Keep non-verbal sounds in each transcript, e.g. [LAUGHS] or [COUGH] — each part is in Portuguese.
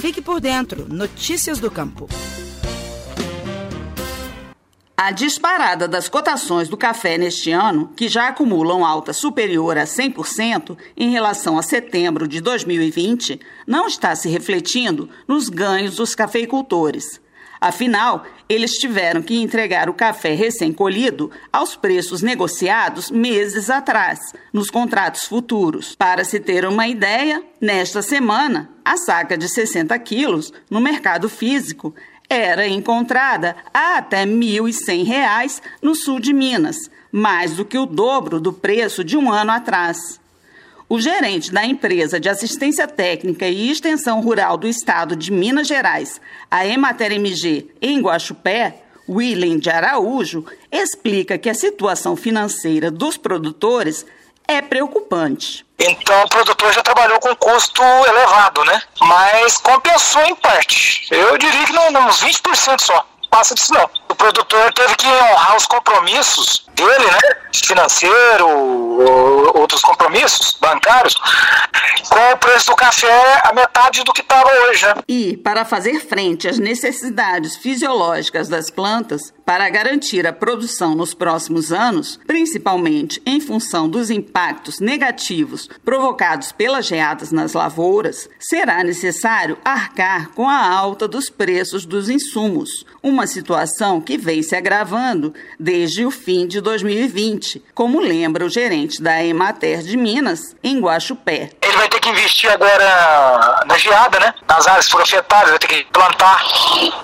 Fique por dentro. Notícias do Campo. A disparada das cotações do café neste ano, que já acumulam alta superior a 100% em relação a setembro de 2020, não está se refletindo nos ganhos dos cafeicultores. Afinal, eles tiveram que entregar o café recém-colhido aos preços negociados meses atrás, nos contratos futuros. Para se ter uma ideia, nesta semana, a saca de 60 quilos no mercado físico era encontrada a até R$ 1.100 no sul de Minas, mais do que o dobro do preço de um ano atrás. O gerente da empresa de assistência técnica e extensão rural do estado de Minas Gerais, a Emater MG, em Guaxupé, William de Araújo, explica que a situação financeira dos produtores é preocupante. Então o produtor já trabalhou com custo elevado, né? Mas compensou em parte. Eu diria que não, uns 20% só. Passa disso não. O produtor teve que honrar os compromissos dele, né? Financeiro, outros compromissos bancários, com o preço do café a metade do que estava hoje, né? E, para fazer frente às necessidades fisiológicas das plantas, para garantir a produção nos próximos anos, principalmente em função dos impactos negativos provocados pelas geadas nas lavouras, será necessário arcar com a alta dos preços dos insumos, uma situação que vem se agravando desde o fim de 2020, como lembra o gerente da Emater de Minas, em Guaxupé. Ele vai ter que investir agora na geada, né? Nas áreas que foram afetadas, vai ter que plantar,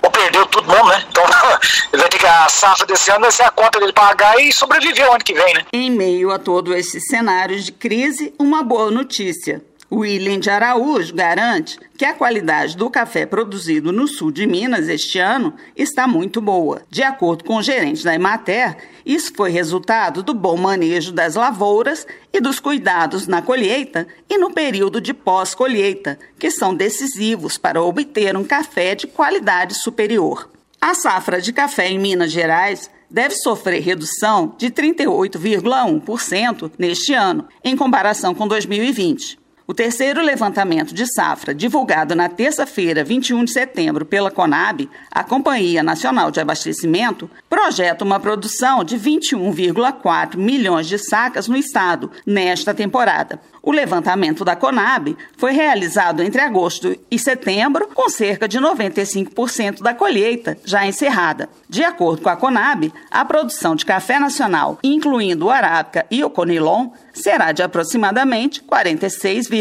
ou perdeu tudo mesmo, né? Então [LAUGHS] ele vai ter que a safra desse ano vai ser a conta dele pagar e sobreviver o ano que vem, né? Em meio a todo esse cenário de crise, uma boa notícia. William de Araújo garante que a qualidade do café produzido no sul de Minas este ano está muito boa. De acordo com o gerente da Emater, isso foi resultado do bom manejo das lavouras e dos cuidados na colheita e no período de pós-colheita, que são decisivos para obter um café de qualidade superior. A safra de café em Minas Gerais deve sofrer redução de 38,1% neste ano, em comparação com 2020. O terceiro levantamento de safra, divulgado na terça-feira, 21 de setembro, pela Conab, a Companhia Nacional de Abastecimento, projeta uma produção de 21,4 milhões de sacas no estado nesta temporada. O levantamento da Conab foi realizado entre agosto e setembro, com cerca de 95% da colheita já encerrada. De acordo com a Conab, a produção de café nacional, incluindo o arábica e o conilon, será de aproximadamente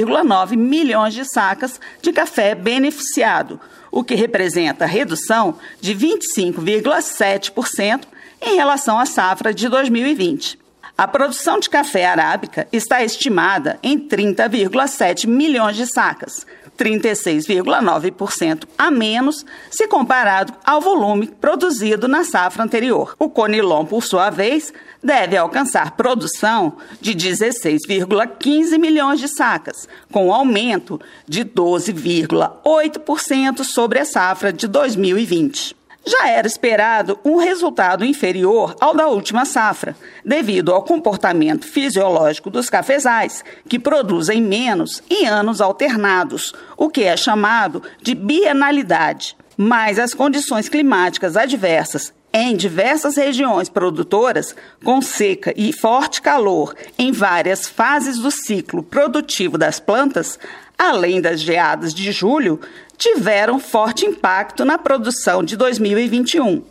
46,9 milhões de sacas de café beneficiado, o que representa redução de 25,7% em relação à safra de 2020. A produção de café arábica está estimada em 30,7 milhões de sacas, 36,9% a menos se comparado ao volume produzido na safra anterior. O Conilon, por sua vez, deve alcançar produção de 16,15 milhões de sacas, com aumento de 12,8% sobre a safra de 2020. Já era esperado um resultado inferior ao da última safra, devido ao comportamento fisiológico dos cafezais, que produzem menos em anos alternados, o que é chamado de bienalidade. Mas as condições climáticas adversas em diversas regiões produtoras, com seca e forte calor em várias fases do ciclo produtivo das plantas, além das geadas de julho, tiveram forte impacto na produção de 2021.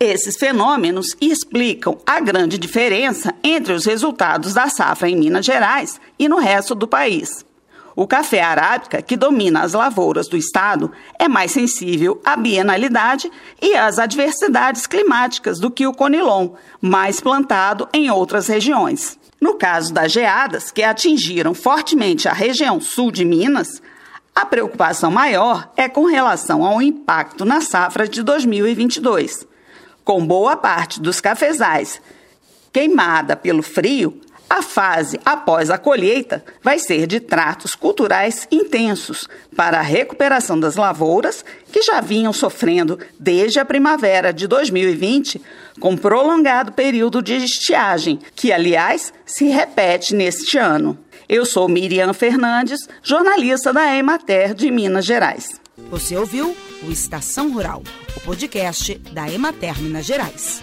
Esses fenômenos explicam a grande diferença entre os resultados da safra em Minas Gerais e no resto do país. O café arábica, que domina as lavouras do estado, é mais sensível à bienalidade e às adversidades climáticas do que o conilon, mais plantado em outras regiões. No caso das geadas, que atingiram fortemente a região sul de Minas, a preocupação maior é com relação ao impacto na safra de 2022. Com boa parte dos cafezais queimada pelo frio, a fase após a colheita vai ser de tratos culturais intensos para a recuperação das lavouras que já vinham sofrendo desde a primavera de 2020, com prolongado período de estiagem, que, aliás, se repete neste ano. Eu sou Miriam Fernandes, jornalista da Emater de Minas Gerais. Você ouviu o Estação Rural, o podcast da Emater Minas Gerais.